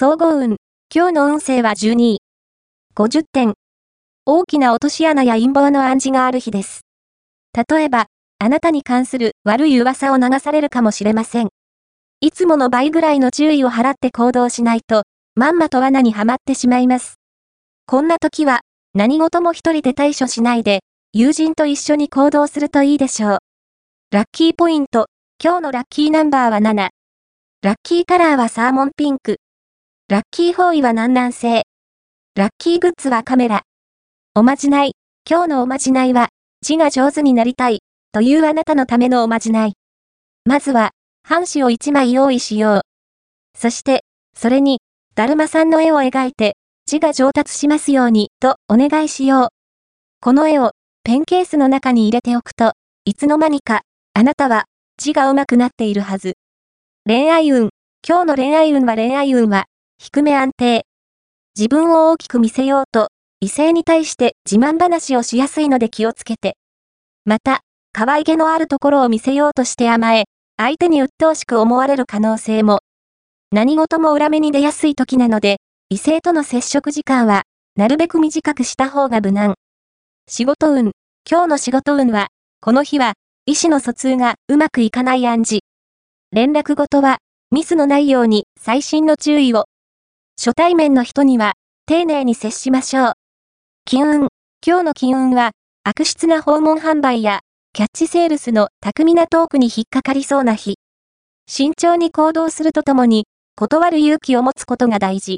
総合運。今日の運勢は12位。50点。大きな落とし穴や陰謀の暗示がある日です。例えば、あなたに関する悪い噂を流されるかもしれません。いつもの倍ぐらいの注意を払って行動しないと、まんまと罠にはまってしまいます。こんな時は、何事も一人で対処しないで、友人と一緒に行動するといいでしょう。ラッキーポイント。今日のラッキーナンバーは7。ラッキーカラーはサーモンピンク。ラッキー方位は南南西。ラッキーグッズはカメラ。おまじない。今日のおまじないは、字が上手になりたい。というあなたのためのおまじない。まずは、半紙を1枚用意しよう。そして、それに、だるまさんの絵を描いて、字が上達しますように、とお願いしよう。この絵を、ペンケースの中に入れておくと、いつの間にか、あなたは、字が上手くなっているはず。恋愛運。今日の恋愛運は恋愛運は、低め安定。自分を大きく見せようと、異性に対して自慢話をしやすいので気をつけて。また、可愛げのあるところを見せようとして甘え、相手に鬱陶しく思われる可能性も。何事も裏目に出やすい時なので、異性との接触時間は、なるべく短くした方が無難。仕事運。今日の仕事運は、この日は、意思の疎通がうまくいかない暗示。連絡事は、ミスのないように細心の注意を。初対面の人には、丁寧に接しましょう。金運。今日の金運は、悪質な訪問販売や、キャッチセールスの巧みなトークに引っかかりそうな日。慎重に行動するとともに、断る勇気を持つことが大事。